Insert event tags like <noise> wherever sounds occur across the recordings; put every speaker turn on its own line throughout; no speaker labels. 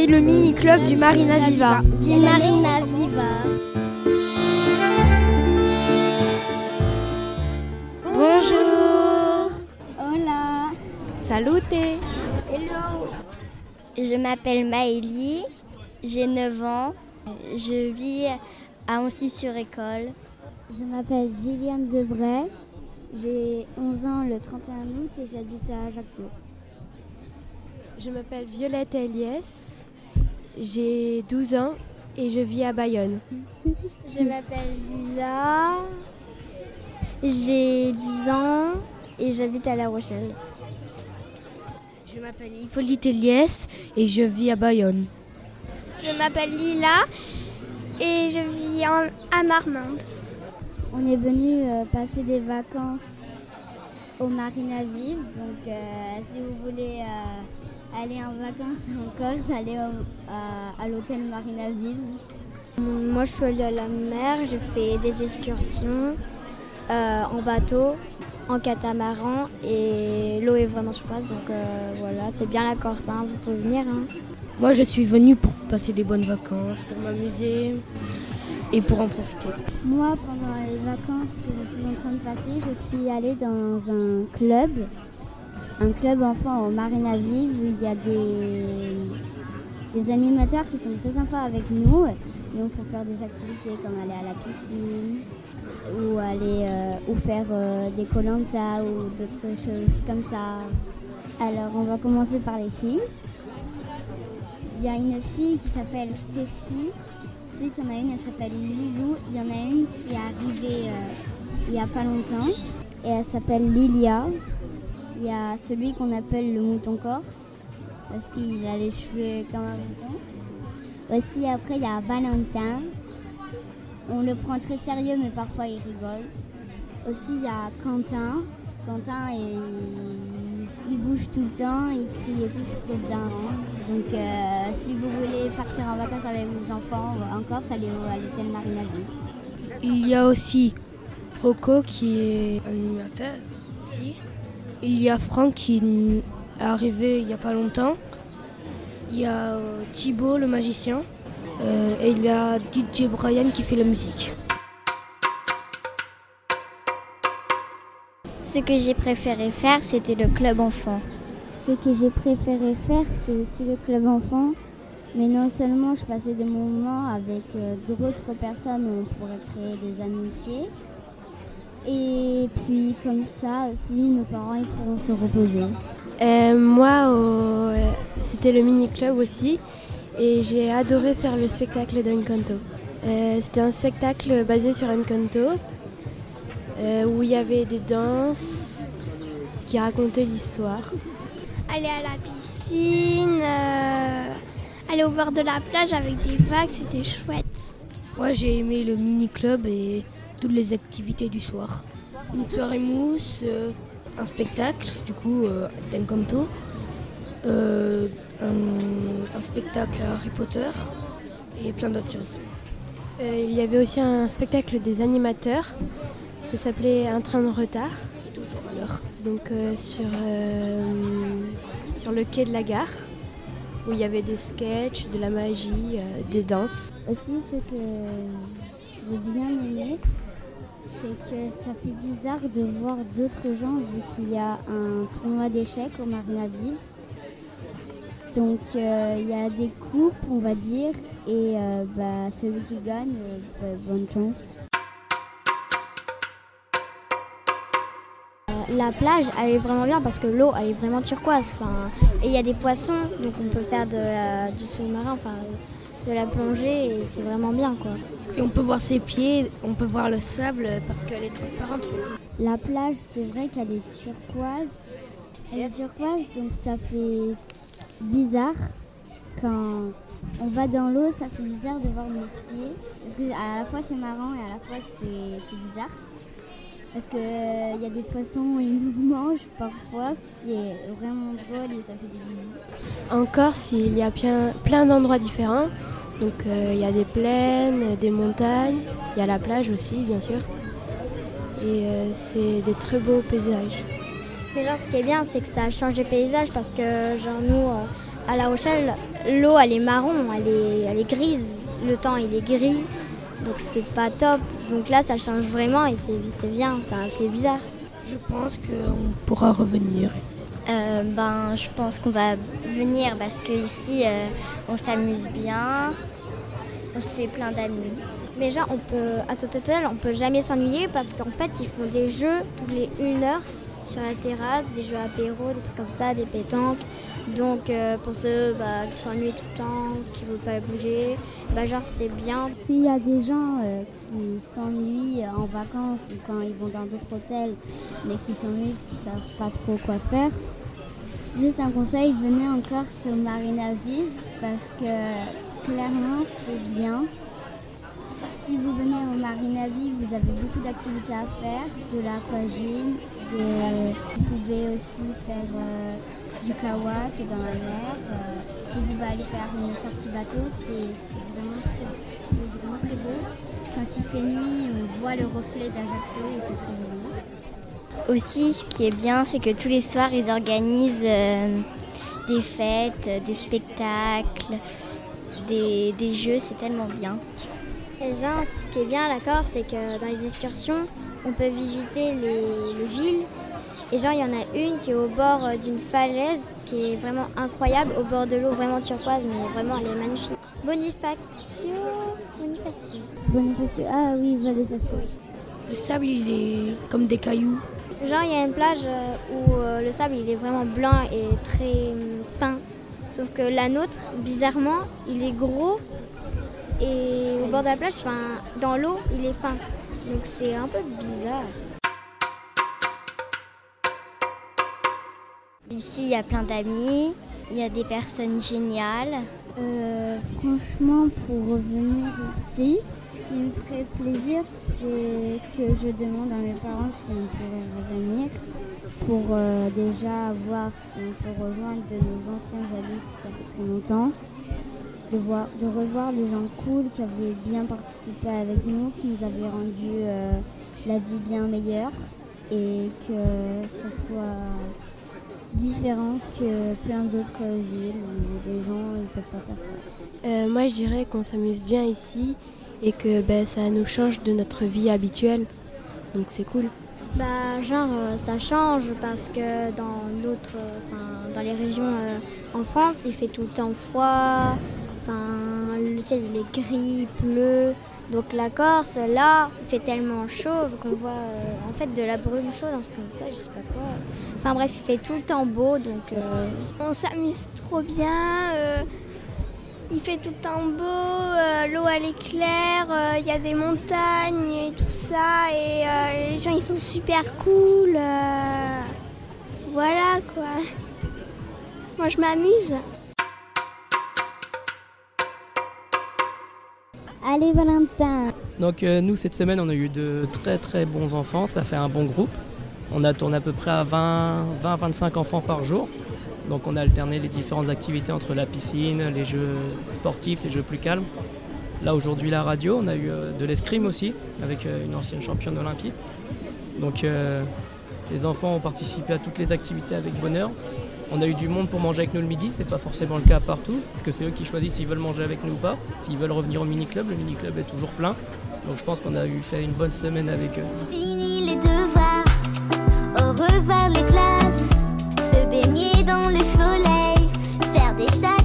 C'est le mini-club du Marina Viva.
Du Marina Viva.
Bonjour.
Hola.
Salute.
Hello. Je m'appelle Maëlie, j'ai 9 ans. Je vis à Ancy-sur-École.
Je m'appelle Gilliane Debray, j'ai 11 ans le 31 août et j'habite à Ajaccio.
Je m'appelle Violette Eliès, j'ai 12 ans et je vis à Bayonne.
Je m'appelle Lila, j'ai 10 ans et j'habite à La Rochelle.
Je m'appelle Hippolyte Eliès et je vis à Bayonne.
Je m'appelle Lila et je vis en, à Marmande.
On est venu euh, passer des vacances au Marina Vive, donc euh, si vous voulez aller en vacances en Corse, allez au- à, à l'hôtel Marina Vive.
Moi, je suis allée à la mer, j'ai fait des excursions euh, en bateau, en catamaran et l'eau est vraiment super. Donc euh, voilà, c'est bien la Corse, hein, vous pouvez venir. hein.
Moi, je suis venue pour passer des bonnes vacances, pour m'amuser et pour en profiter.
Moi, pendant les vacances que je suis en train de passer, je suis allée dans un club, un club enfant au Marina Vive où il y a des, des animateurs qui sont très sympas avec nous. Donc, il faut faire des activités comme aller à la piscine ou aller euh, ou faire euh, des colanta ou d'autres choses comme ça. Alors, on va commencer par les filles. Il y a une fille qui s'appelle Stacy. Ensuite, il y en a une, elle s'appelle Lilou. Il y en a une qui est arrivée euh, il n'y a pas longtemps. Et elle s'appelle Lilia. Il y a celui qu'on appelle le mouton corse. Parce qu'il a les cheveux comme un mouton. Aussi, après, il y a Valentin. On le prend très sérieux, mais parfois il rigole. Aussi, il y a Quentin. Quentin, il, il bouge tout le temps, il crie et tout, c'est trop hein. Donc, euh, si vous voulez partir en vacances avec vos enfants en Corse, allez à l'hôtel Marina.
Il y a aussi Rocco qui est animateur aussi. Il y a Franck qui est arrivé il n'y a pas longtemps. Il y a euh, Thibaut le magicien. Euh, et il y a DJ Brian qui fait la musique.
Ce que j'ai préféré faire, c'était le club enfant.
Ce que j'ai préféré faire, c'est aussi le club enfant. Mais non seulement je passais des moments avec euh, d'autres personnes où on pourrait créer des amitiés. Et puis comme ça aussi, nos parents ils pourront se reposer.
Euh, moi, au- euh, c'était le mini-club aussi et j'ai adoré faire le spectacle d'Encanto. Euh, c'était un spectacle basé sur Encanto euh, où il y avait des danses qui racontaient l'histoire.
Aller à la piscine, euh, aller au bord de la plage avec des vagues, c'était chouette.
Moi j'ai aimé le mini-club et toutes les activités du soir. Une soirée mousse, euh, un spectacle du coup euh, d'Encanto, euh, un, un spectacle à Harry Potter et plein d'autres choses.
Euh, il y avait aussi un spectacle des animateurs. Ça s'appelait Un train de retard.
Toujours à l'heure.
Donc euh, sur, euh, sur le quai de la gare où il y avait des sketchs, de la magie, euh, des danses.
Aussi, ce que j'ai bien aimé, c'est que ça fait bizarre de voir d'autres gens vu qu'il y a un tournoi d'échecs au Marina. Donc euh, il y a des coupes, on va dire, et euh, bah, celui qui gagne, euh, bah, bonne chance.
La plage, elle est vraiment bien parce que l'eau, elle est vraiment turquoise. Enfin, et il y a des poissons, donc on peut faire de du sous-marin, enfin, de la plongée, et c'est vraiment bien, quoi.
Et on peut voir ses pieds, on peut voir le sable parce qu'elle est transparente.
La plage, c'est vrai qu'elle est turquoise. Elle est turquoise, donc ça fait bizarre quand on va dans l'eau, ça fait bizarre de voir nos pieds. Parce que à la fois c'est marrant et à la fois c'est c'est bizarre. Parce qu'il y a des poissons, ils nous mangent parfois, ce qui est vraiment drôle et ça fait des.
En Corse, il y a plein, plein d'endroits différents. Donc euh, il y a des plaines, des montagnes, il y a la plage aussi, bien sûr. Et euh, c'est des très beaux paysages.
Mais genre, ce qui est bien, c'est que ça change de paysage parce que, genre, nous, euh, à La Rochelle, l'eau elle est marron, elle est, elle est grise, le temps il est gris, donc c'est pas top. Donc là ça change vraiment et c'est bien, ça fait bizarre.
Je pense qu'on pourra revenir.
Euh, ben, je pense qu'on va venir parce qu'ici euh, on s'amuse bien, on se fait plein d'amis.
Mais genre, on peut, à Total, on peut jamais s'ennuyer parce qu'en fait, ils font des jeux tous les une heure sur la terrasse, des jeux apéro, des trucs comme ça, des pétanques. Donc euh, pour ceux bah, qui s'ennuient tout le temps, qui ne veulent pas bouger, bah, genre c'est bien.
S'il y a des gens euh, qui s'ennuient en vacances ou quand ils vont dans d'autres hôtels, mais qui s'ennuient, qui ne savent pas trop quoi faire, juste un conseil, venez en Corse au Marina Vive parce que clairement c'est bien. Si vous venez au Marina Vive, vous avez beaucoup d'activités à faire, de l'aquagym, vous pouvez aussi faire euh, du kawak dans la mer. Euh, vous pouvez aller faire une sortie bateau, c'est vraiment, vraiment, très beau. Quand il fait nuit, on voit le reflet d'Ajaccio et c'est très joli.
Aussi, ce qui est bien, c'est que tous les soirs, ils organisent euh, des fêtes, des spectacles, des, des jeux, c'est tellement bien.
Et genre, ce qui est bien à la Corse, c'est que dans les excursions, on peut visiter les, villes. Et genre, il y en a une qui est au bord euh, d'une falaise qui est vraiment incroyable, au bord de l'eau, vraiment turquoise, mais vraiment, elle est magnifique. Bonifacio. Bonifacio.
Bonifacio. Ah oui, Bonifacio.
Le sable, il est comme des cailloux.
Genre, il y a une plage euh, où euh, le sable, il est vraiment blanc et très fin. Sauf que la nôtre, bizarrement, il est gros et au bord de la plage, enfin, dans l'eau, il est fin. Donc c'est un peu bizarre.
Ici, il y a plein d'amis, il y a des personnes géniales.
Euh, franchement, pour revenir ici, ce qui me ferait plaisir, c'est que je demande à mes parents si on pourrait revenir pour euh, déjà voir si on peut rejoindre de nos anciens amis si ça fait très longtemps de, voir, de revoir les gens cool qui avaient bien participé avec nous, qui nous avaient rendu euh, la vie bien meilleure et que ça soit différent que plein d'autres villes où les gens ne peuvent pas faire ça.
Euh, moi je dirais qu'on s'amuse bien ici et que ben, ça nous change de notre vie habituelle. Donc c'est cool.
Bah genre euh, ça change parce que dans d'autres, dans les régions en France il fait tout le temps froid, le ciel il est gris, bleu. Donc la Corse, là, il fait tellement chaud qu'on voit euh, en fait de la brume chaude, un truc comme ça, je sais pas quoi. Enfin bref, il fait tout le temps beau, donc euh,
on s'amuse trop bien. Euh, il fait tout le temps beau, l'eau elle est claire, il y a des montagnes et tout ça, et les gens ils sont super cool. voilà quoi. Moi je m'amuse.
Allez Valentin
Donc euh, nous cette semaine on a eu de très très bons enfants, ça fait un bon groupe. On a tourné à peu près à 20-25 enfants par jour. Donc on a alterné les différentes activités entre la piscine, les jeux sportifs, les jeux plus calmes. Là aujourd'hui la radio, on a eu euh, de l'escrime aussi avec euh, une ancienne championne olympique. Donc les enfants ont participé à toutes les activités avec bonheur. On a eu du monde pour manger avec nous le midi, c'est pas forcément le cas partout, parce que c'est eux qui choisissent s'ils veulent manger avec nous ou pas. S'ils veulent revenir au mini-club, le mini-club est toujours plein. Donc je pense qu'on a eu fait une bonne semaine avec eux.
Au revoir les classes, se baigner dans le soleil, faire des châteaux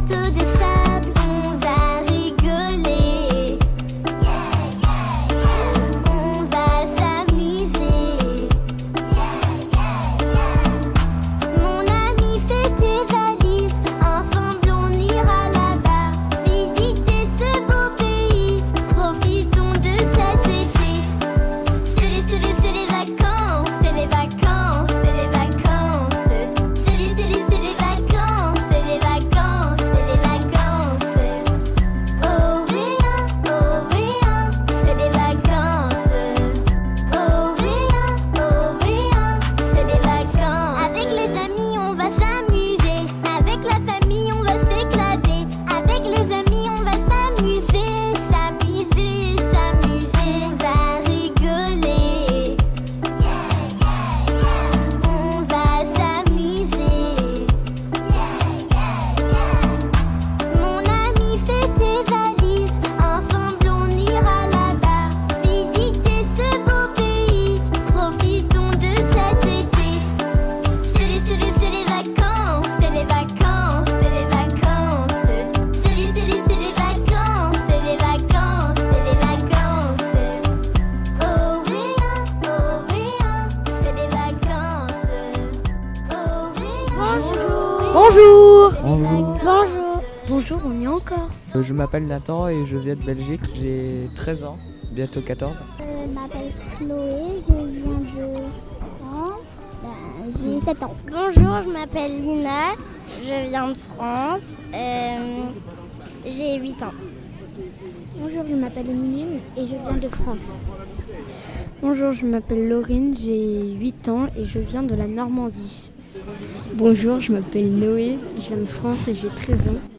Corse.
Euh, Je m'appelle Nathan et je viens de Belgique. J'ai 13 ans, bientôt 14.
Je m'appelle Chloé, je viens de France. Ben, J'ai 7 ans.
Bonjour, je m'appelle Lina, je viens de France, euh, j'ai 8 ans.
Bonjour, je m'appelle Émilie et je viens de France.
Bonjour, je m'appelle Laurine, j'ai 8 ans et je viens de la Normandie.
Bonjour, je m'appelle Noé, je viens de France et j'ai 13 ans.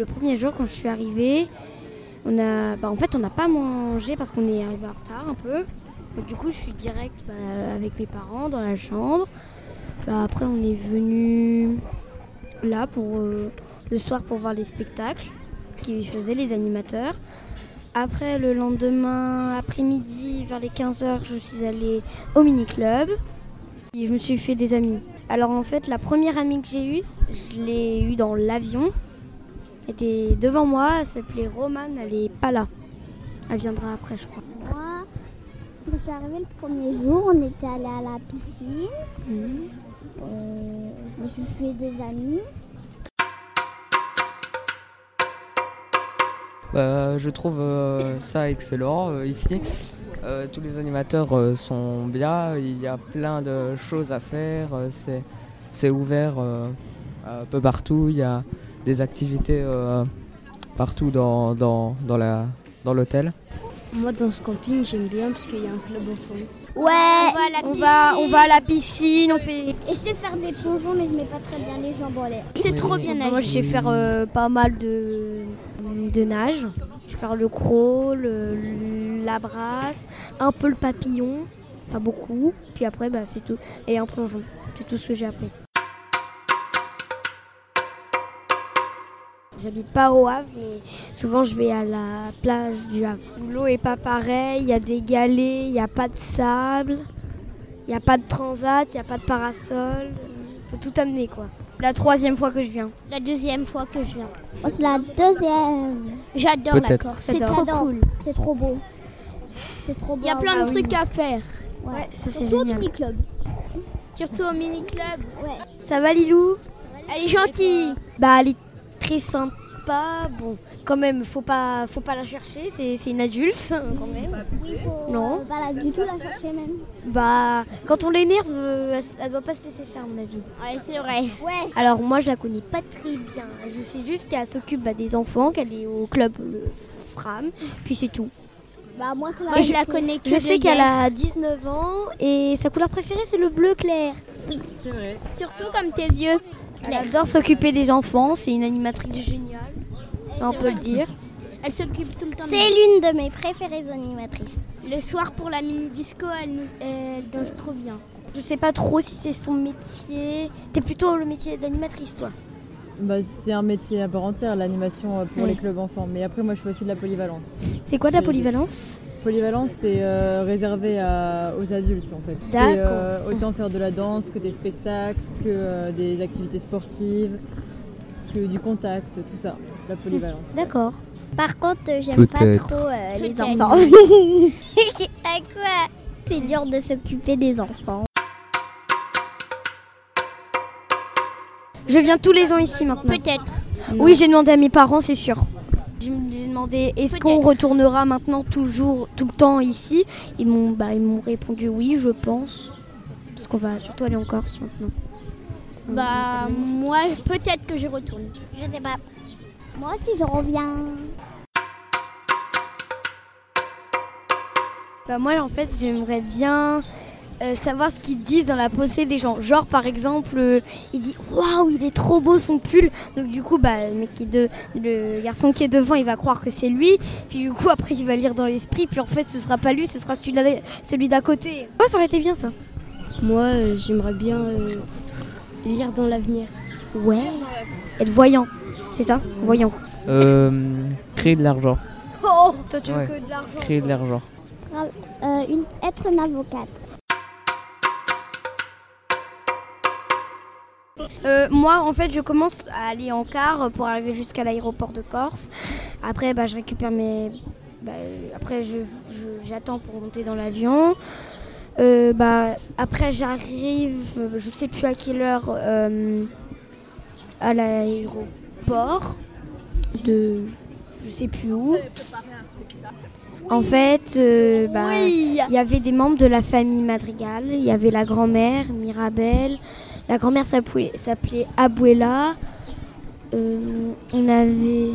Le premier jour quand je suis arrivée, on a, bah, en fait on n'a pas mangé parce qu'on est arrivé en retard un peu. Du coup je suis direct bah, avec mes parents dans la chambre. Bah, après on est venu là pour euh, le soir pour voir les spectacles qui faisaient les animateurs. Après le lendemain après-midi vers les 15h je suis allée au mini-club. Et je me suis fait des amis. Alors en fait la première amie que j'ai eue, je l'ai eue dans l'avion était devant moi, elle s'appelait Romane, elle est pas là. Elle viendra après, je crois.
Moi, quand je suis arrivée le premier jour, on était allé à la piscine. Euh, je me suis fait des amis.
Bah, je trouve euh, ça excellent euh, ici. Euh, tous les animateurs euh, sont bien, il y a plein de choses à faire, euh, c'est, c'est ouvert euh, un peu partout, il y a des activités euh, partout dans, dans, dans, la, dans l'hôtel.
Moi, dans ce camping, j'aime bien parce qu'il y a un club enfant.
Ouais,
On va à la
on va, on va à la piscine, on fait...
Et je sais faire des plongeons, mais je mets pas très bien les jambes en l'air.
C'est trop bien nager.
Moi, je sais faire euh, pas mal de, de nage. Je sais faire le crawl, le- la brasse, un peu le papillon, pas beaucoup. Puis après, bah, c'est tout. Et un plongeon. C'est tout ce que j'ai appris. J'habite pas au Havre, mais souvent je vais à la plage du Havre. L'eau est pas pareille, il y a des galets, il n'y a pas de sable, il n'y a pas de transat, il n'y a pas de parasol. Faut tout amener quoi. La troisième fois que je viens.
La deuxième fois que je viens.
Oh, c'est la deuxième.
J'adore la. Corse, c'est trop cool.
C'est trop beau. C'est trop beau.
Il y a plein de
oui.
trucs à faire,
Ouais,
ça, c'est
Surtout au
génial.
mini-club.
surtout au mini-club.
Ouais.
Ça va Lilou?
Elle est gentille.
Bah elle est très sympa. Bon, quand même, faut pas, faut pas la chercher. C'est, c'est une adulte quand même.
Oui, faut
Non.
euh, pas la- du tout la chercher même.
Bah quand on l'énerve, euh, elle, elle doit pas se laisser faire à mon avis.
Ouais, c'est vrai.
Ouais.
Alors moi je la connais pas très bien. Je sais juste qu'elle s'occupe bah, des enfants, qu'elle est au club le Fram, puis c'est tout.
Bah moi la
Moi, je la connais que
Je sais qu'elle a 19 ans et sa couleur préférée c'est le bleu clair.
Surtout comme tes yeux.
Elle adore s'occuper des enfants, c'est une animatrice géniale. Ça on peut le dire.
Elle s'occupe tout le temps.
C'est l'une de mes préférées animatrices.
Le soir pour la mini disco, elle, nous- elle danse trop bien.
Je sais pas trop si c'est son métier. T'es plutôt le métier d'animatrice, toi.
Bah, c'est un métier à part entière, l'animation euh, pour
Oui.
les clubs enfants. Mais après, moi, je fais aussi de la polyvalence.
C'est quoi de la polyvalence?
Polyvalence, c'est euh, réservé à- aux adultes, en fait. C'est
D'accord.
euh, autant faire de la danse que des spectacles, que euh, des activités sportives, que du contact, tout ça. La polyvalence.
D'accord.
Par contre, euh, j'aime pas trop euh, les enfants. <laughs> à quoi C'est dur de s'occuper des enfants?
Je viens tous les ans ici maintenant.
Peut-être.
Oui, j'ai demandé à mes parents, c'est sûr. J'ai j'ai demandé est-ce qu'on retournera maintenant toujours tout le temps ici? Ils m'ont bah, ils m'ont répondu oui, je pense. Parce qu'on va surtout aller en Corse maintenant.
Bah, moi, peut-être que je retourne.
Je sais pas.
Moi aussi je reviens.
Bah, moi en fait j'aimerais bien euh, savoir ce qu'ils disent dans la pensée des gens. Genre par exemple, euh, il dit waouh il est trop beau son pull. Donc du coup bah le mec qui est de, le garçon qui est devant il va croire que c'est lui. Puis du coup après il va lire dans l'esprit. Puis en fait ce sera pas lui, ce sera celui d'à- celui d'à côté. Ouais ça aurait été bien ça.
Moi, euh, j'aimerais bien euh, lire dans l'avenir.
Ouais. Être voyant, c'est ça? Voyant.
Euh, créer de l'argent.
Oh Toi tu veux
Ouais.
que de l'argent
Créer de l'argent.
Tra- euh, une- être une avocate.
Euh, moi, en fait, je commence à aller en car pour arriver jusqu'à l'aéroport de Corse. Après, bah, je récupère mes. bah, après, je- je- j'attends pour monter dans l'avion. Euh, euh, bah, après, j'arrive, euh, je sais plus à quelle heure, euh, à l'aéroport de je sais plus où. En fait, euh, bah, il y avait des membres de la famille Madrigal. Il y avait la grand-mère, Mirabelle. La grand-mère s'appelait s'appelait Abuela. Euh, on avait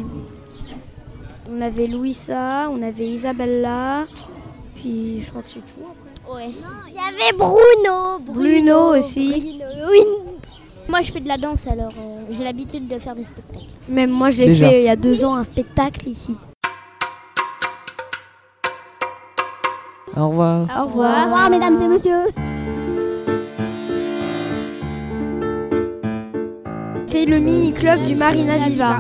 on avait Louisa, on avait Isabella. Puis je crois que c'est tout après.
Ouais. Il y avait Bruno.
Bruno aussi.
Bruno, oui. Moi, je fais de la danse, alors euh, j'ai l'habitude de faire des spectacles.
Même moi,
Déjà.
fait il y a deux ans, un spectacle ici.
Au revoir.
Au revoir.
Au revoir, mesdames et messieurs.
Le mini-club du Marina Viva.